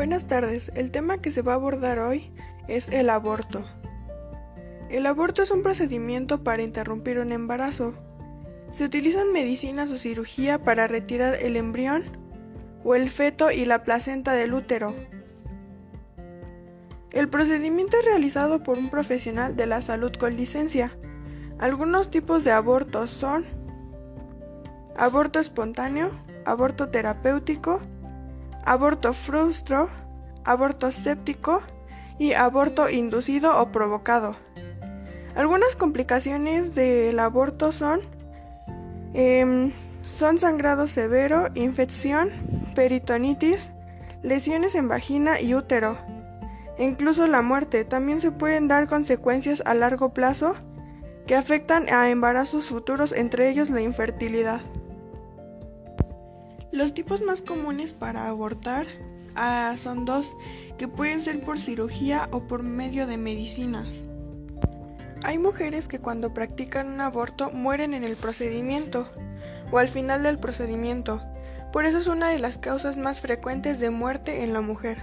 Buenas tardes, el tema que se va a abordar hoy es el aborto. El aborto es un procedimiento para interrumpir un embarazo. Se utilizan medicinas o cirugía para retirar el embrión o el feto y la placenta del útero. El procedimiento es realizado por un profesional de la salud con licencia. Algunos tipos de abortos son aborto espontáneo, aborto terapéutico, aborto frustro, aborto séptico y aborto inducido o provocado. Algunas complicaciones del aborto son, em, son sangrado severo, infección, peritonitis, lesiones en vagina y útero, e incluso la muerte. También se pueden dar consecuencias a largo plazo que afectan a embarazos futuros, entre ellos la infertilidad. Los tipos más comunes para abortar ah, son dos, que pueden ser por cirugía o por medio de medicinas. Hay mujeres que cuando practican un aborto mueren en el procedimiento o al final del procedimiento. Por eso es una de las causas más frecuentes de muerte en la mujer.